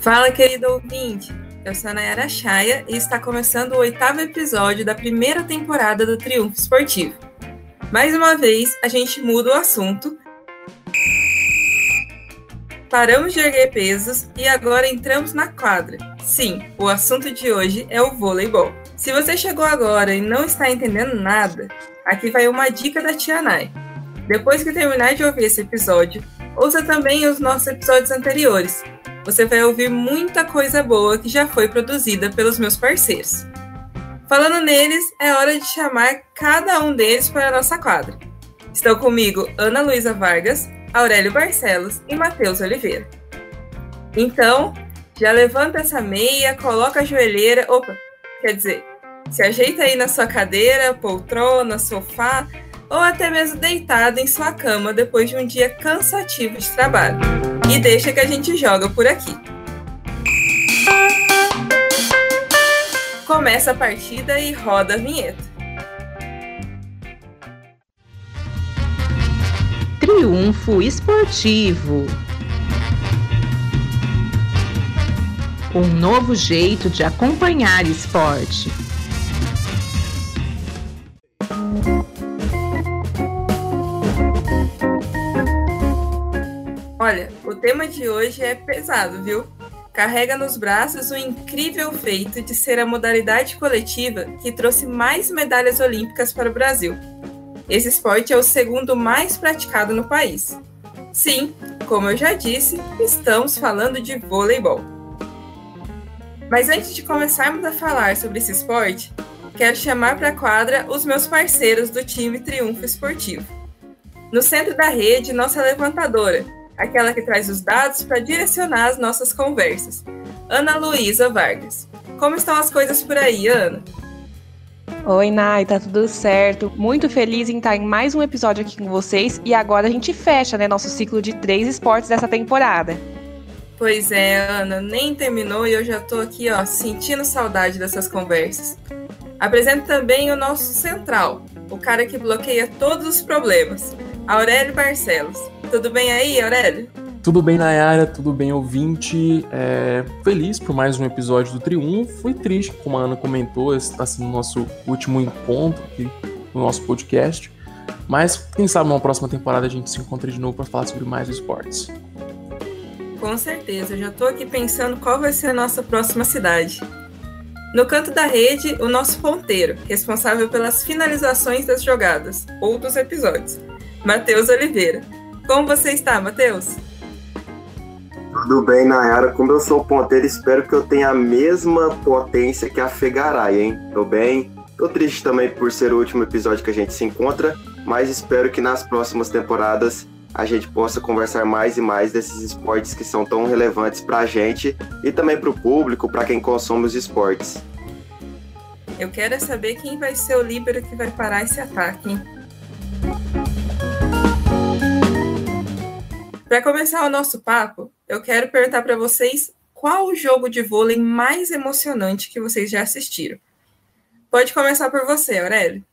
Fala, querido ouvinte! Eu sou a Nayara Chaya e está começando o oitavo episódio da primeira temporada do Triunfo Esportivo. Mais uma vez, a gente muda o assunto. Paramos de erguer pesos e agora entramos na quadra. Sim, o assunto de hoje é o voleibol. Se você chegou agora e não está entendendo nada, aqui vai uma dica da Tia Nay. Depois que terminar de ouvir esse episódio, ouça também os nossos episódios anteriores. Você vai ouvir muita coisa boa que já foi produzida pelos meus parceiros. Falando neles, é hora de chamar cada um deles para a nossa quadra. Estão comigo Ana Luísa Vargas, Aurélio Barcelos e Matheus Oliveira. Então, já levanta essa meia, coloca a joelheira, opa, quer dizer, se ajeita aí na sua cadeira, poltrona, sofá ou até mesmo deitado em sua cama depois de um dia cansativo de trabalho. E deixa que a gente joga por aqui. Começa a partida e roda a vinheta. Triunfo Esportivo. Um novo jeito de acompanhar esporte. Olha, o tema de hoje é pesado, viu? Carrega nos braços o incrível feito de ser a modalidade coletiva que trouxe mais medalhas olímpicas para o Brasil. Esse esporte é o segundo mais praticado no país. Sim, como eu já disse, estamos falando de voleibol. Mas antes de começarmos a falar sobre esse esporte, quero chamar para a quadra os meus parceiros do time Triunfo Esportivo. No centro da rede, nossa levantadora, aquela que traz os dados para direcionar as nossas conversas. Ana Luísa Vargas. Como estão as coisas por aí, Ana? Oi, Nai, tá tudo certo. Muito feliz em estar em mais um episódio aqui com vocês e agora a gente fecha, né, nosso ciclo de três esportes dessa temporada. Pois é, Ana, nem terminou e eu já tô aqui, ó, sentindo saudade dessas conversas. Apresento também o nosso central, o cara que bloqueia todos os problemas, Aurélio Barcelos. Tudo bem aí, Aurélio? Tudo bem, Nayara, tudo bem, ouvinte. É, feliz por mais um episódio do Triunfo. Fui triste, como a Ana comentou, esse está sendo o nosso último encontro aqui no nosso podcast. Mas quem sabe numa próxima temporada a gente se encontra de novo para falar sobre mais esportes. Com certeza, eu já estou aqui pensando qual vai ser a nossa próxima cidade. No canto da rede, o nosso ponteiro, responsável pelas finalizações das jogadas ou dos episódios, Matheus Oliveira. Como você está, Matheus? Tudo bem, Nayara. Como eu sou ponteiro, espero que eu tenha a mesma potência que a Fegaray, hein? Tô bem. Tô triste também por ser o último episódio que a gente se encontra, mas espero que nas próximas temporadas a gente possa conversar mais e mais desses esportes que são tão relevantes para a gente e também para o público, para quem consome os esportes. Eu quero é saber quem vai ser o líbero que vai parar esse ataque, hein? Para começar o nosso papo, eu quero perguntar para vocês qual o jogo de vôlei mais emocionante que vocês já assistiram. Pode começar por você, Aurélio.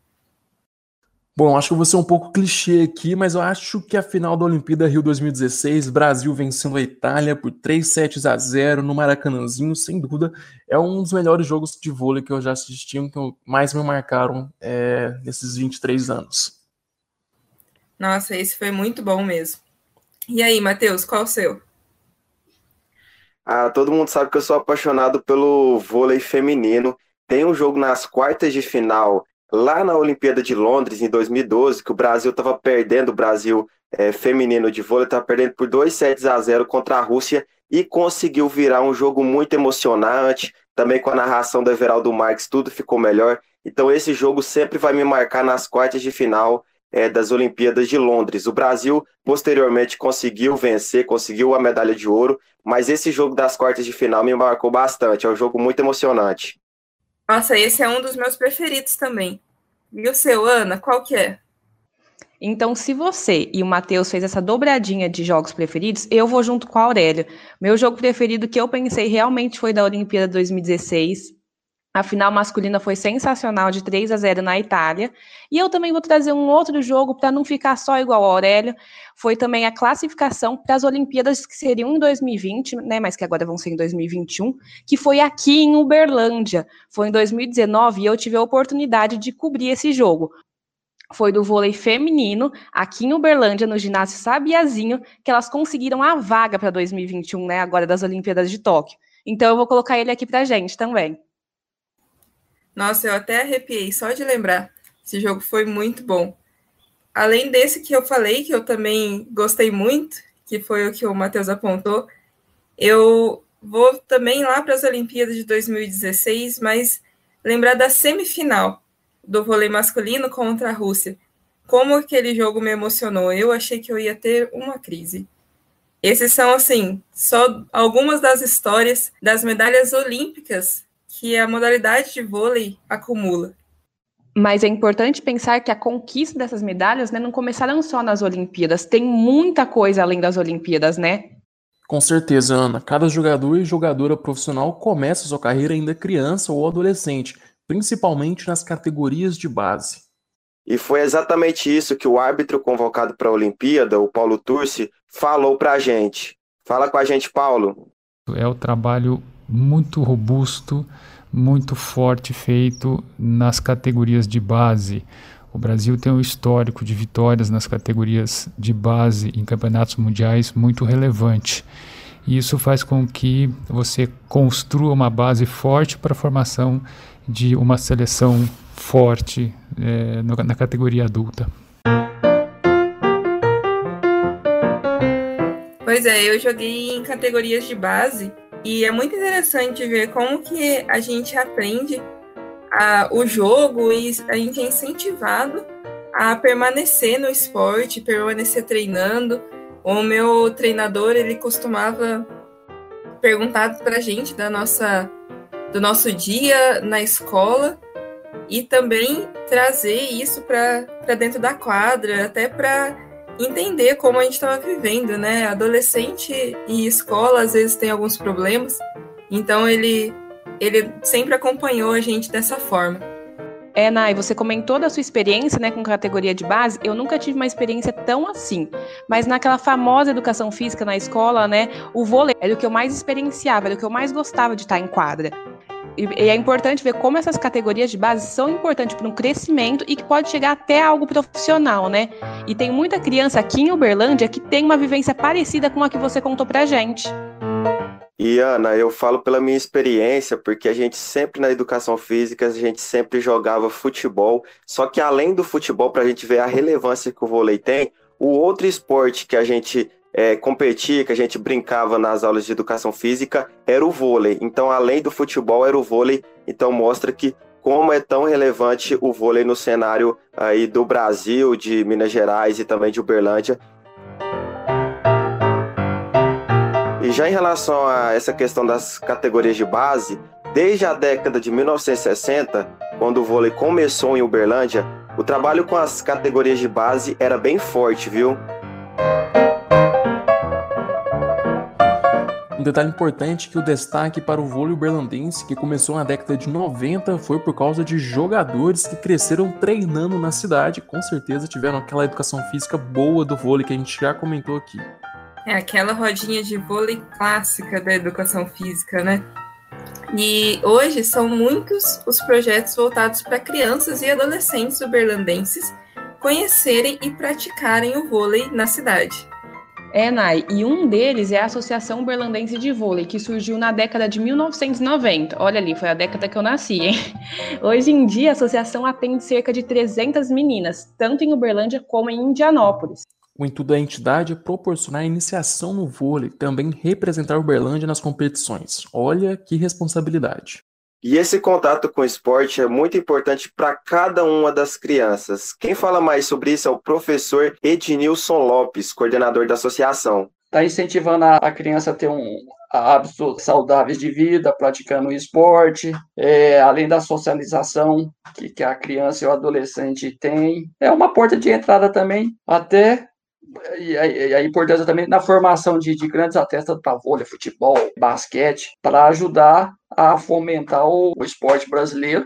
Bom, acho que eu vou ser um pouco clichê aqui, mas eu acho que a final da Olimpíada Rio 2016, Brasil vencendo a Itália por 3 sets a 0 no Maracanãzinho, sem dúvida, é um dos melhores jogos de vôlei que eu já assisti, que mais me marcaram é, nesses 23 anos. Nossa, esse foi muito bom mesmo. E aí, Matheus, qual o seu? Ah, todo mundo sabe que eu sou apaixonado pelo vôlei feminino. Tem um jogo nas quartas de final, lá na Olimpíada de Londres, em 2012, que o Brasil estava perdendo, o Brasil é, feminino de vôlei estava perdendo por 2 sets a 0 contra a Rússia e conseguiu virar um jogo muito emocionante. Também com a narração do Everaldo Marques, tudo ficou melhor. Então, esse jogo sempre vai me marcar nas quartas de final é, das Olimpíadas de Londres. O Brasil, posteriormente, conseguiu vencer, conseguiu a medalha de ouro, mas esse jogo das quartas de final me marcou bastante. É um jogo muito emocionante. Nossa, esse é um dos meus preferidos também. E o seu, Ana, qual que é? Então, se você e o Matheus fez essa dobradinha de jogos preferidos, eu vou junto com a Aurélia. Meu jogo preferido que eu pensei realmente foi da Olimpíada 2016, A final masculina foi sensacional, de 3 a 0 na Itália. E eu também vou trazer um outro jogo para não ficar só igual ao Aurélio. Foi também a classificação para as Olimpíadas que seriam em 2020, né, mas que agora vão ser em 2021, que foi aqui em Uberlândia. Foi em 2019 e eu tive a oportunidade de cobrir esse jogo. Foi do vôlei feminino, aqui em Uberlândia, no ginásio Sabiazinho, que elas conseguiram a vaga para 2021, né, agora das Olimpíadas de Tóquio. Então eu vou colocar ele aqui para gente também. Nossa, eu até arrepiei só de lembrar. Esse jogo foi muito bom. Além desse que eu falei, que eu também gostei muito, que foi o que o Matheus apontou, eu vou também lá para as Olimpíadas de 2016, mas lembrar da semifinal do vôlei masculino contra a Rússia. Como aquele jogo me emocionou. Eu achei que eu ia ter uma crise. Esses são, assim, só algumas das histórias das medalhas olímpicas que a modalidade de vôlei acumula. Mas é importante pensar que a conquista dessas medalhas né, não começaram só nas Olimpíadas, tem muita coisa além das Olimpíadas, né? Com certeza, Ana. Cada jogador e jogadora profissional começa sua carreira ainda criança ou adolescente, principalmente nas categorias de base. E foi exatamente isso que o árbitro convocado para a Olimpíada, o Paulo Turci, falou para a gente. Fala com a gente, Paulo. É o trabalho muito robusto, muito forte feito nas categorias de base. O Brasil tem um histórico de vitórias nas categorias de base em campeonatos mundiais muito relevante. E isso faz com que você construa uma base forte para a formação de uma seleção forte é, na categoria adulta. Pois é, eu joguei em categorias de base e é muito interessante ver como que a gente aprende a, o jogo e a gente é incentivado a permanecer no esporte, permanecer treinando. O meu treinador, ele costumava perguntar para a gente da nossa, do nosso dia na escola e também trazer isso para dentro da quadra, até para entender como a gente estava vivendo, né? Adolescente e escola às vezes tem alguns problemas, então ele ele sempre acompanhou a gente dessa forma. É, Nai, você comentou da sua experiência né, com categoria de base. Eu nunca tive uma experiência tão assim. Mas naquela famosa educação física na escola, né? O vôlei era o que eu mais experienciava, era o que eu mais gostava de estar em quadra. E, é importante ver como essas categorias de base são importantes para um crescimento e que pode chegar até algo profissional, né? E tem muita criança aqui em Uberlândia que tem uma vivência parecida com a que você contou pra gente. E Ana, eu falo pela minha experiência, porque a gente sempre na educação física, a gente sempre jogava futebol. Só que além do futebol, para a gente ver a relevância que o vôlei tem, o outro esporte que a gente é, competia, que a gente brincava nas aulas de educação física, era o vôlei. Então, além do futebol, era o vôlei. Então, mostra que como é tão relevante o vôlei no cenário aí do Brasil, de Minas Gerais e também de Uberlândia. E já em relação a essa questão das categorias de base, desde a década de 1960, quando o vôlei começou em Uberlândia, o trabalho com as categorias de base era bem forte, viu? Detalhe importante que o destaque para o vôlei berlandense, que começou na década de 90, foi por causa de jogadores que cresceram treinando na cidade, com certeza tiveram aquela educação física boa do vôlei que a gente já comentou aqui. É aquela rodinha de vôlei clássica da educação física, né? E hoje são muitos os projetos voltados para crianças e adolescentes uberlandenses conhecerem e praticarem o vôlei na cidade. É, Nai, e um deles é a Associação Berlandense de Vôlei, que surgiu na década de 1990. Olha ali, foi a década que eu nasci, hein? Hoje em dia, a associação atende cerca de 300 meninas, tanto em Uberlândia como em Indianópolis. O intuito da entidade é proporcionar iniciação no vôlei, também representar Uberlândia nas competições. Olha que responsabilidade. E esse contato com o esporte é muito importante para cada uma das crianças. Quem fala mais sobre isso é o professor Ednilson Lopes, coordenador da associação. Está incentivando a criança a ter um hábitos saudáveis de vida, praticando esporte, é, além da socialização que, que a criança e o adolescente têm. É uma porta de entrada também, até e a, a importância também na formação de, de grandes atletas para vôlei, futebol, basquete, para ajudar a fomentar o, o esporte brasileiro,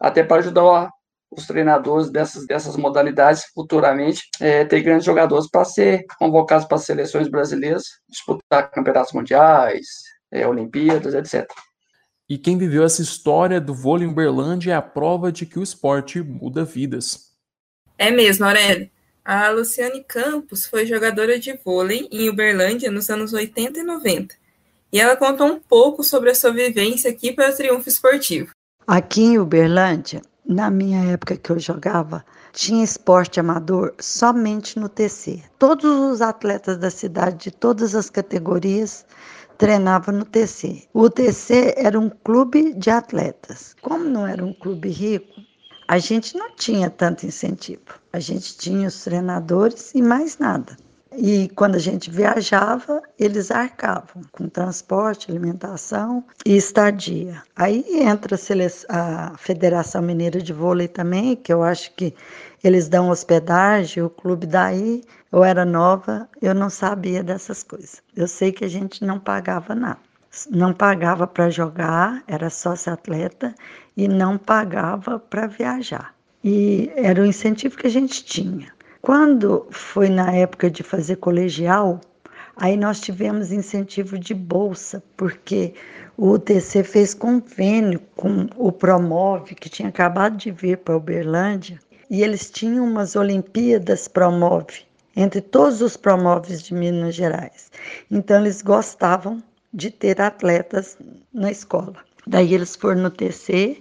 até para ajudar os treinadores dessas, dessas modalidades futuramente é, ter grandes jogadores para ser convocados para as seleções brasileiras, disputar campeonatos mundiais, é, Olimpíadas, etc. E quem viveu essa história do vôlei em Uberlândia é a prova de que o esporte muda vidas. É mesmo, Aurélio. A Luciane Campos foi jogadora de vôlei em Uberlândia nos anos 80 e 90. E ela contou um pouco sobre a sua vivência aqui para o Triunfo Esportivo. Aqui em Uberlândia, na minha época que eu jogava, tinha esporte amador somente no TC. Todos os atletas da cidade, de todas as categorias, treinavam no TC. O TC era um clube de atletas. Como não era um clube rico, a gente não tinha tanto incentivo. A gente tinha os treinadores e mais nada. E quando a gente viajava, eles arcavam com transporte, alimentação e estadia. Aí entra a, a Federação Mineira de Vôlei também, que eu acho que eles dão hospedagem, o clube daí. Eu era nova, eu não sabia dessas coisas. Eu sei que a gente não pagava nada. Não pagava para jogar, era sócio atleta, e não pagava para viajar. E era o incentivo que a gente tinha. Quando foi na época de fazer colegial, aí nós tivemos incentivo de bolsa, porque o UTC fez convênio com o Promove, que tinha acabado de vir para Uberlândia, e eles tinham umas Olimpíadas Promove, entre todos os Promoves de Minas Gerais. Então eles gostavam de ter atletas na escola. Daí eles foram no TC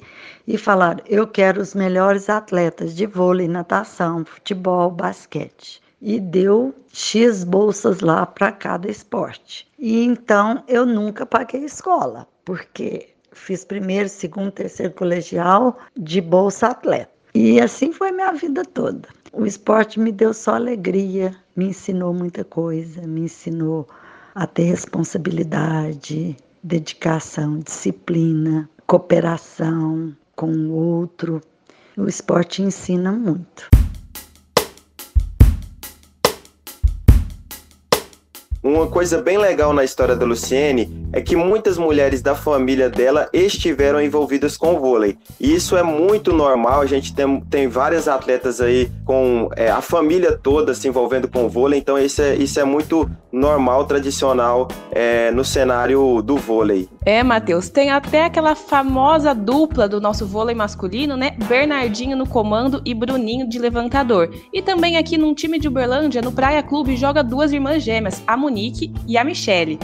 e falaram: Eu quero os melhores atletas de vôlei, natação, futebol, basquete. E deu X bolsas lá para cada esporte. E então eu nunca paguei escola, porque fiz primeiro, segundo, terceiro colegial de bolsa atleta. E assim foi minha vida toda. O esporte me deu só alegria, me ensinou muita coisa, me ensinou a ter responsabilidade, dedicação, disciplina, cooperação com o outro. O esporte ensina muito. Uma coisa bem legal na história da Luciene é que muitas mulheres da família dela estiveram envolvidas com o vôlei. E isso é muito normal, a gente tem, tem várias atletas aí com é, a família toda se envolvendo com o vôlei, então isso é, isso é muito normal, tradicional é, no cenário do vôlei. É, Matheus, tem até aquela famosa dupla do nosso vôlei masculino, né? Bernardinho no comando e Bruninho de levantador. E também aqui num time de Uberlândia, no Praia Clube, joga duas irmãs gêmeas, a Monique e a Michele.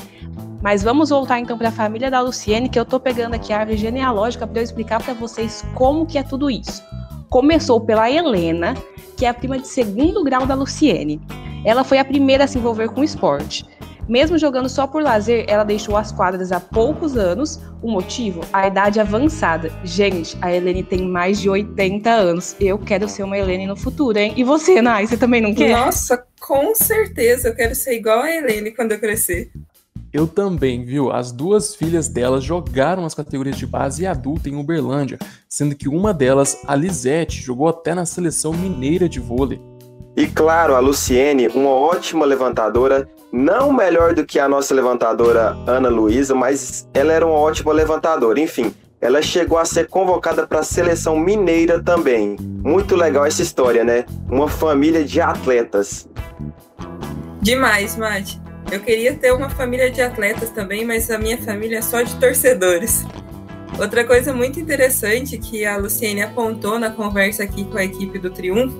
Mas vamos voltar então para a família da Luciene, que eu tô pegando aqui a árvore genealógica para eu explicar para vocês como que é tudo isso. Começou pela Helena, que é a prima de segundo grau da Luciene. Ela foi a primeira a se envolver com o esporte. Mesmo jogando só por lazer, ela deixou as quadras há poucos anos. O motivo? A idade avançada. Gente, a Helene tem mais de 80 anos. Eu quero ser uma Helene no futuro, hein? E você, Nai, você também não quer? Nossa, com certeza. Eu quero ser igual a Helene quando eu crescer. Eu também, viu? As duas filhas delas jogaram as categorias de base e adulta em Uberlândia, sendo que uma delas, a Lisette, jogou até na seleção mineira de vôlei. E claro, a Luciene, uma ótima levantadora, não melhor do que a nossa levantadora Ana Luísa, mas ela era uma ótima levantadora. Enfim, ela chegou a ser convocada para a seleção mineira também. Muito legal essa história, né? Uma família de atletas. Demais, Mate. Eu queria ter uma família de atletas também, mas a minha família é só de torcedores. Outra coisa muito interessante que a Luciene apontou na conversa aqui com a equipe do Triunfo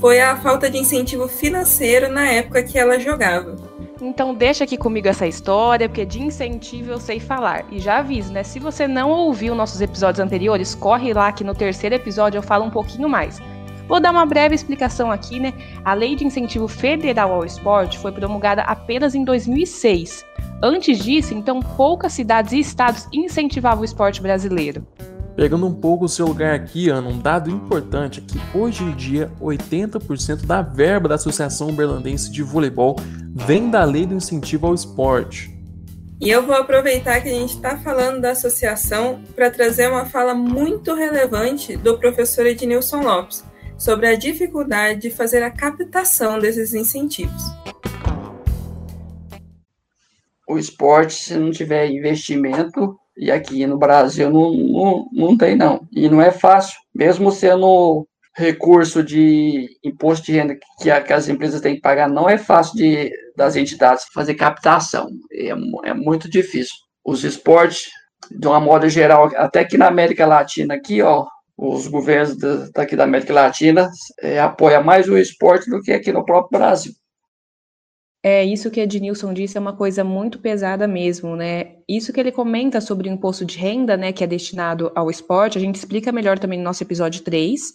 foi a falta de incentivo financeiro na época que ela jogava. Então deixa aqui comigo essa história, porque de incentivo eu sei falar. E já aviso, né? Se você não ouviu nossos episódios anteriores, corre lá que no terceiro episódio eu falo um pouquinho mais. Vou dar uma breve explicação aqui, né? A Lei de Incentivo Federal ao Esporte foi promulgada apenas em 2006. Antes disso, então, poucas cidades e estados incentivavam o esporte brasileiro. Pegando um pouco o seu lugar aqui, Ana, um dado importante é que hoje em dia 80% da verba da Associação Berlandense de Voleibol vem da lei do incentivo ao esporte. E eu vou aproveitar que a gente está falando da associação para trazer uma fala muito relevante do professor Ednilson Lopes sobre a dificuldade de fazer a captação desses incentivos. O esporte, se não tiver investimento, e aqui no Brasil não, não, não tem, não. E não é fácil, mesmo sendo recurso de imposto de renda que, que as empresas têm que pagar, não é fácil de, das entidades fazer captação. É, é muito difícil. Os esportes, de uma moda geral, até que na América Latina, aqui, ó, os governos daqui da América Latina é, apoiam mais o esporte do que aqui no próprio Brasil. É, isso que Ednilson disse é uma coisa muito pesada mesmo, né? Isso que ele comenta sobre o imposto de renda, né, que é destinado ao esporte, a gente explica melhor também no nosso episódio 3.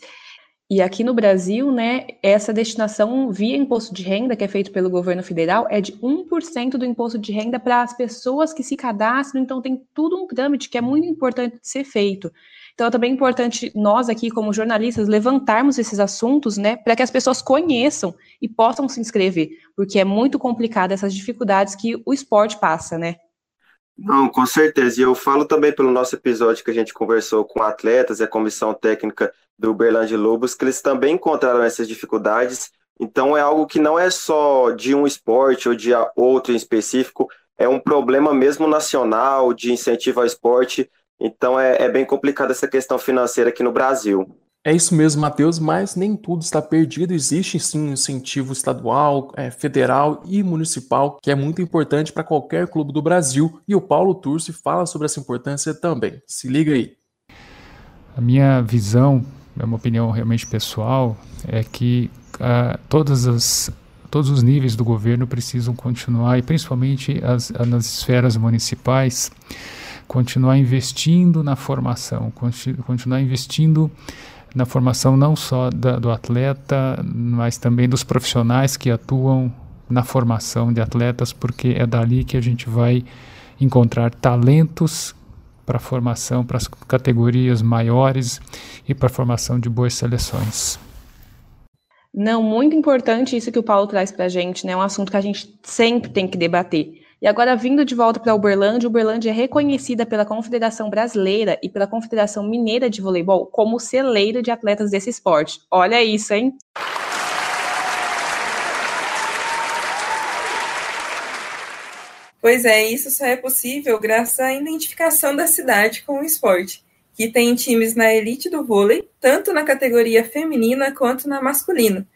E aqui no Brasil, né, essa destinação via imposto de renda, que é feito pelo governo federal, é de 1% do imposto de renda para as pessoas que se cadastram, então tem tudo um trâmite que é muito importante de ser feito. Então, é também importante nós aqui, como jornalistas, levantarmos esses assuntos, né, para que as pessoas conheçam e possam se inscrever, porque é muito complicado essas dificuldades que o esporte passa, né? Não, com certeza. E eu falo também pelo nosso episódio que a gente conversou com atletas e a comissão técnica do Uberlândia Lobos, que eles também encontraram essas dificuldades. Então, é algo que não é só de um esporte ou de outro em específico, é um problema mesmo nacional de incentivo ao esporte então é, é bem complicada essa questão financeira aqui no Brasil. É isso mesmo, Matheus, mas nem tudo está perdido. Existe sim um incentivo estadual, é, federal e municipal, que é muito importante para qualquer clube do Brasil. E o Paulo Turci fala sobre essa importância também. Se liga aí. A minha visão, é uma opinião realmente pessoal, é que uh, todas as, todos os níveis do governo precisam continuar, e principalmente as, nas esferas municipais, continuar investindo na formação, continuar investindo na formação não só da, do atleta, mas também dos profissionais que atuam na formação de atletas, porque é dali que a gente vai encontrar talentos para formação, para as categorias maiores e para a formação de boas seleções. Não, muito importante isso que o Paulo traz para a gente, né? É um assunto que a gente sempre tem que debater. E agora, vindo de volta para Uberlândia, Uberlândia é reconhecida pela Confederação Brasileira e pela Confederação Mineira de Voleibol como celeiro de atletas desse esporte. Olha isso, hein? Pois é, isso só é possível graças à identificação da cidade com o esporte, que tem times na elite do vôlei, tanto na categoria feminina quanto na masculina.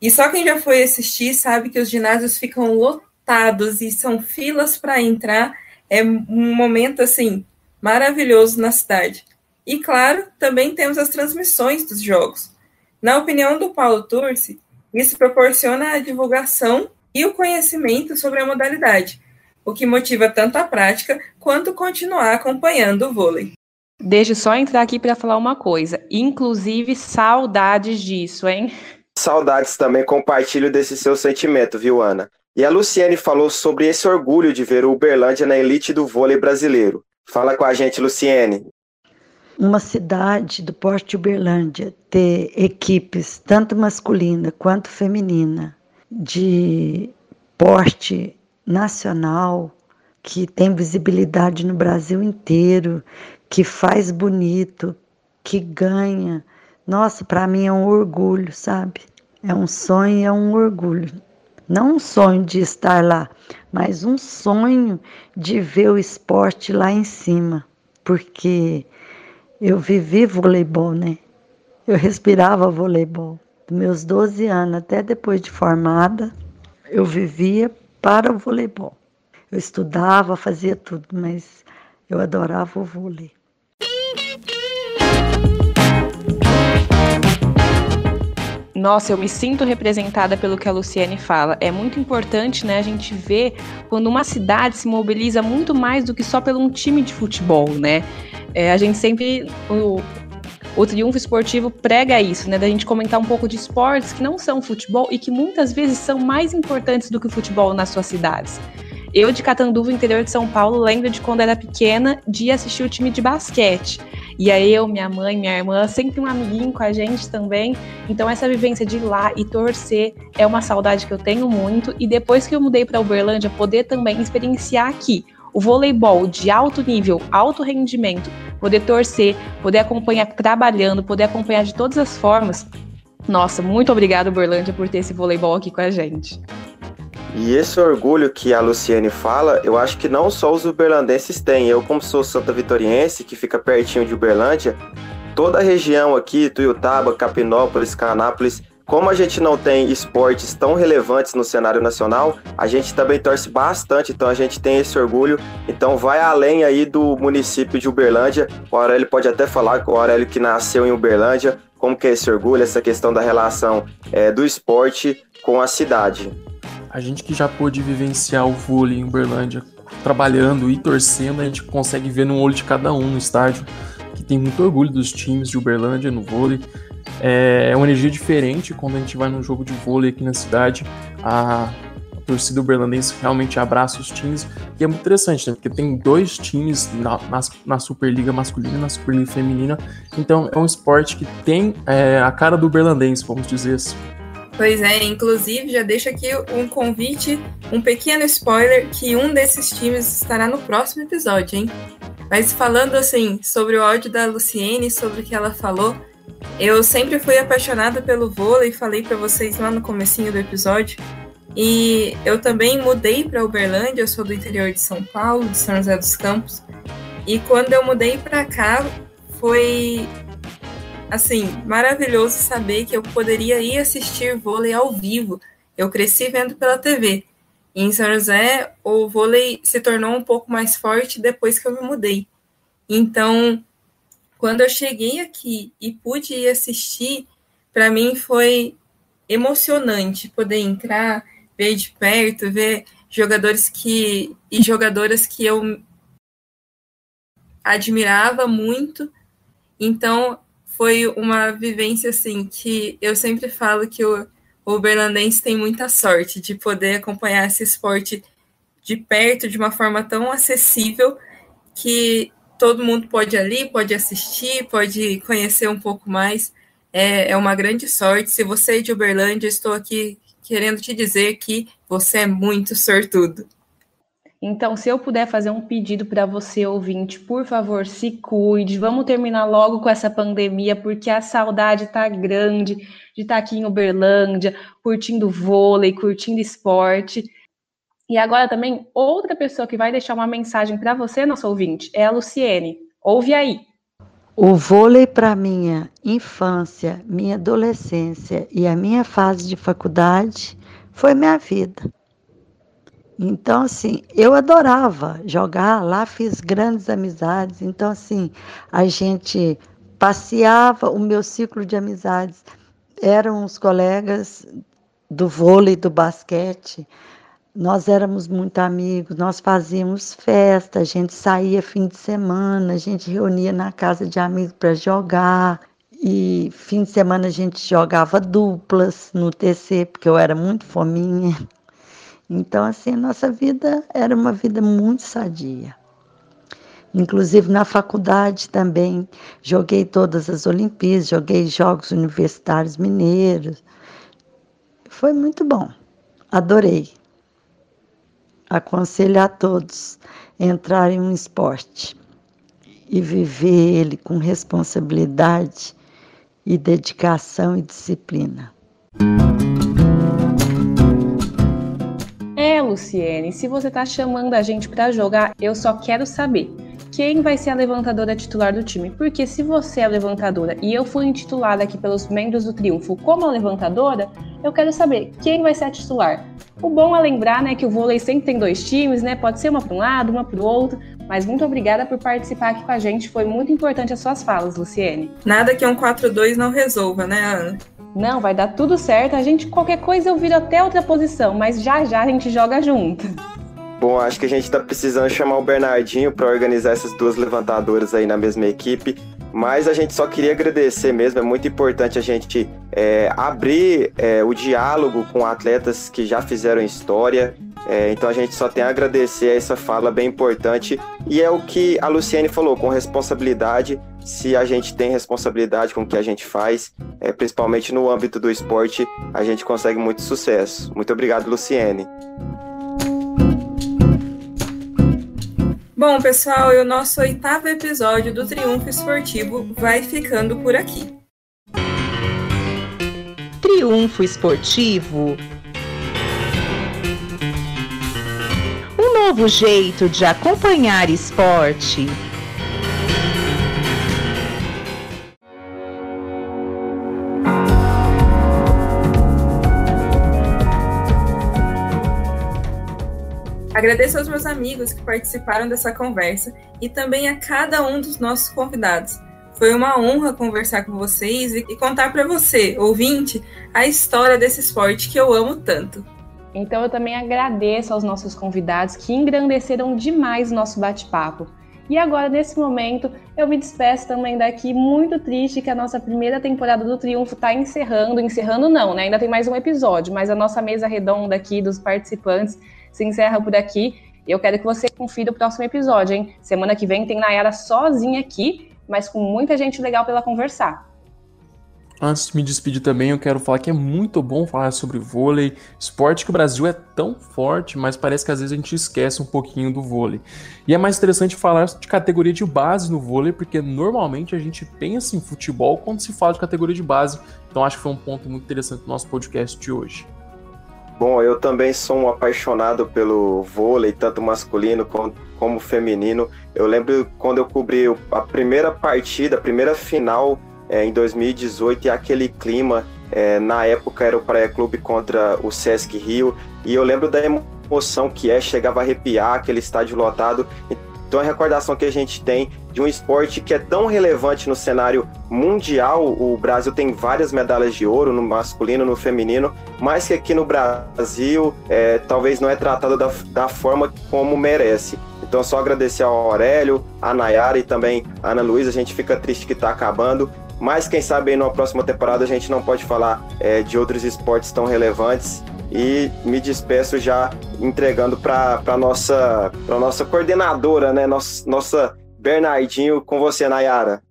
E só quem já foi assistir sabe que os ginásios ficam lotados lotados e são filas para entrar. É um momento assim maravilhoso na cidade. E claro, também temos as transmissões dos jogos. Na opinião do Paulo Turci, isso proporciona a divulgação e o conhecimento sobre a modalidade, o que motiva tanto a prática quanto continuar acompanhando o vôlei. Deixa eu só entrar aqui para falar uma coisa. Inclusive, saudades disso, hein? Saudades também, compartilho desse seu sentimento, viu, Ana? E a Luciene falou sobre esse orgulho de ver o Uberlândia na elite do vôlei brasileiro. Fala com a gente, Luciene. Uma cidade do porte de Uberlândia ter equipes, tanto masculina quanto feminina, de porte nacional, que tem visibilidade no Brasil inteiro, que faz bonito, que ganha. Nossa, para mim é um orgulho, sabe? É um sonho, é um orgulho. Não um sonho de estar lá, mas um sonho de ver o esporte lá em cima, porque eu vivi voleibol, né? Eu respirava voleibol. Dos meus 12 anos até depois de formada, eu vivia para o voleibol. Eu estudava, fazia tudo, mas eu adorava o vôlei. Nossa, eu me sinto representada pelo que a Luciane fala. É muito importante, né, a gente ver quando uma cidade se mobiliza muito mais do que só pelo um time de futebol, né? É, a gente sempre o, o triunfo esportivo prega isso, né? Da gente comentar um pouco de esportes que não são futebol e que muitas vezes são mais importantes do que o futebol nas suas cidades. Eu, de Catanduva, interior de São Paulo, lembro de quando era pequena, de assistir o time de basquete. E aí eu, minha mãe, minha irmã, sempre um amiguinho com a gente também. Então essa vivência de ir lá e torcer é uma saudade que eu tenho muito. E depois que eu mudei para Uberlândia, poder também experienciar aqui o voleibol de alto nível, alto rendimento, poder torcer, poder acompanhar trabalhando, poder acompanhar de todas as formas, Nossa, muito obrigada, Uberlândia, por ter esse voleibol aqui com a gente. E esse orgulho que a Luciane fala, eu acho que não só os uberlandenses têm. Eu, como sou Santa Vitoriense, que fica pertinho de Uberlândia, toda a região aqui, Tuiutaba, Capinópolis, Canápolis, como a gente não tem esportes tão relevantes no cenário nacional, a gente também torce bastante, então a gente tem esse orgulho. Então vai além aí do município de Uberlândia. O Aurélio pode até falar, o Aurélio que nasceu em Uberlândia, como que é esse orgulho, essa questão da relação é, do esporte com a cidade. A gente que já pôde vivenciar o vôlei em Uberlândia, trabalhando e torcendo, a gente consegue ver no olho de cada um no estádio, que tem muito orgulho dos times de Uberlândia no vôlei. É, uma energia diferente quando a gente vai num jogo de vôlei aqui na cidade. A, a torcida uberlandense realmente abraça os times. E é muito interessante, né? Porque tem dois times na, na, na Superliga masculina e na Superliga feminina. Então é um esporte que tem é, a cara do uberlandense, vamos dizer assim. Pois é, inclusive já deixo aqui um convite, um pequeno spoiler, que um desses times estará no próximo episódio, hein? Mas falando assim, sobre o áudio da Luciene, sobre o que ela falou, eu sempre fui apaixonada pelo vôlei, falei para vocês lá no comecinho do episódio. E eu também mudei para Uberlândia, eu sou do interior de São Paulo, de São José dos Campos. E quando eu mudei para cá, foi assim, maravilhoso saber que eu poderia ir assistir vôlei ao vivo. Eu cresci vendo pela TV. E em São José, o vôlei se tornou um pouco mais forte depois que eu me mudei. Então, quando eu cheguei aqui e pude ir assistir, para mim foi emocionante poder entrar, ver de perto, ver jogadores que e jogadoras que eu admirava muito. Então, foi uma vivência assim que eu sempre falo que o, Uberlandense tem muita sorte de poder acompanhar esse esporte de perto, de uma forma tão acessível que todo mundo pode ir ali, pode assistir, pode conhecer um pouco mais. É, é uma grande sorte. Se você é de Uberlândia, estou aqui querendo te dizer que você é muito sortudo. Então, se eu puder fazer um pedido para você, ouvinte, por favor, se cuide. Vamos terminar logo com essa pandemia, porque a saudade está grande de estar tá aqui em Uberlândia, curtindo vôlei, curtindo esporte. E agora também, outra pessoa que vai deixar uma mensagem para você, nosso ouvinte, é a Luciene. Ouve aí. O vôlei para minha infância, minha adolescência e a minha fase de faculdade foi minha vida. Então, assim, eu adorava jogar lá, fiz grandes amizades. Então, assim, a gente passeava, o meu ciclo de amizades eram os colegas do vôlei, do basquete. Nós éramos muito amigos, nós fazíamos festa, a gente saía fim de semana, a gente reunia na casa de amigos para jogar. E fim de semana a gente jogava duplas no TC, porque eu era muito fominha. Então, assim, nossa vida era uma vida muito sadia. Inclusive na faculdade também joguei todas as Olimpíadas, joguei Jogos Universitários Mineiros. Foi muito bom, adorei. Aconselho a todos entrar em um esporte e viver ele com responsabilidade e dedicação e disciplina. É, Luciene, se você tá chamando a gente para jogar, eu só quero saber quem vai ser a levantadora titular do time. Porque se você é a levantadora e eu fui intitulada aqui pelos membros do Triunfo como a levantadora, eu quero saber quem vai ser a titular. O bom é lembrar, né, que o vôlei sempre tem dois times, né? Pode ser uma para um lado, uma para o outro. Mas muito obrigada por participar aqui com a gente. Foi muito importante as suas falas, Luciene. Nada que um 4-2 não resolva, né, Ana? Não, vai dar tudo certo. A gente, qualquer coisa, eu viro até outra posição, mas já já a gente joga junto. Bom, acho que a gente tá precisando chamar o Bernardinho para organizar essas duas levantadoras aí na mesma equipe. Mas a gente só queria agradecer mesmo, é muito importante a gente é, abrir é, o diálogo com atletas que já fizeram história. É, então a gente só tem a agradecer essa fala bem importante. E é o que a Luciene falou, com responsabilidade. Se a gente tem responsabilidade com o que a gente faz, é, principalmente no âmbito do esporte, a gente consegue muito sucesso. Muito obrigado, Luciene. Bom, pessoal, e o nosso oitavo episódio do Triunfo Esportivo vai ficando por aqui. Triunfo Esportivo. Novo jeito de acompanhar esporte. Agradeço aos meus amigos que participaram dessa conversa e também a cada um dos nossos convidados. Foi uma honra conversar com vocês e contar para você, ouvinte, a história desse esporte que eu amo tanto. Então eu também agradeço aos nossos convidados que engrandeceram demais o nosso bate-papo. E agora, nesse momento, eu me despeço também daqui, muito triste que a nossa primeira temporada do Triunfo está encerrando. Encerrando não, né? Ainda tem mais um episódio, mas a nossa mesa redonda aqui dos participantes se encerra por aqui. E eu quero que você confira o próximo episódio, hein? Semana que vem tem Nayara sozinha aqui, mas com muita gente legal pela conversar. Antes de me despedir também, eu quero falar que é muito bom falar sobre vôlei, esporte que o Brasil é tão forte, mas parece que às vezes a gente esquece um pouquinho do vôlei. E é mais interessante falar de categoria de base no vôlei, porque normalmente a gente pensa em futebol quando se fala de categoria de base. Então acho que foi um ponto muito interessante do nosso podcast de hoje. Bom, eu também sou um apaixonado pelo vôlei, tanto masculino como, feminino. Eu lembro quando eu cobri a primeira partida, a primeira final é, em 2018 e aquele clima, é, na época era o Praia Clube contra o Sesc Rio, e eu lembro da emoção que é, chegava a arrepiar aquele estádio lotado. Então a recordação que a gente tem de um esporte que é tão relevante no cenário mundial, o Brasil tem várias medalhas de ouro no masculino, no feminino, mas que aqui no Brasil é, talvez não é tratado da, da forma como merece. Então só agradecer ao Aurélio, a Nayara e também a Ana Luísa, a gente fica triste que está acabando, mas quem sabe aí numa próxima temporada a gente não pode falar é, de outros esportes tão relevantes e me despeço já entregando para a nossa, nossa coordenadora, né? Nossa, nossa Bernardinho, com você, Nayara.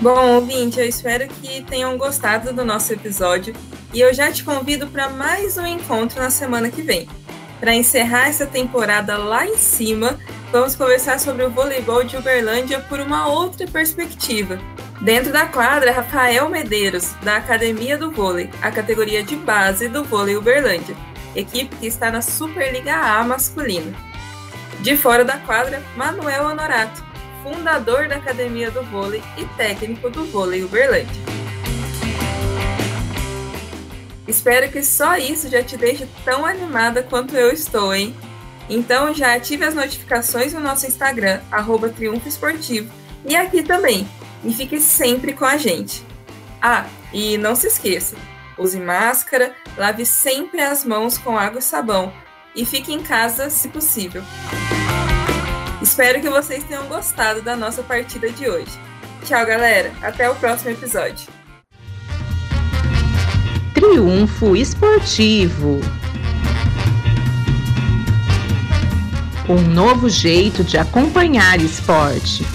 Bom, ouvinte, eu espero que tenham gostado do nosso episódio e eu já te convido para mais um encontro na semana que vem. Para encerrar essa temporada lá em cima, vamos conversar sobre o voleibol de Uberlândia por uma outra perspectiva. Dentro da quadra, Rafael Medeiros, da Academia do Vôlei, a categoria de base do vôlei Uberlândia, equipe que está na Superliga A masculina. De fora da quadra, Manuel Honorato, fundador da Academia do Vôlei e técnico do vôlei Uberlândia. Espero que só isso já te deixe tão animada quanto eu estou, hein? Então já ative as notificações no nosso Instagram, arroba Triunfo Esportivo, e aqui também. E fique sempre com a gente. Ah, e não se esqueça, use máscara, lave sempre as mãos com água e sabão e fique em casa se possível. Espero que vocês tenham gostado da nossa partida de hoje. Tchau, galera. Até o próximo episódio. Triunfo Esportivo. Um novo jeito de acompanhar esporte.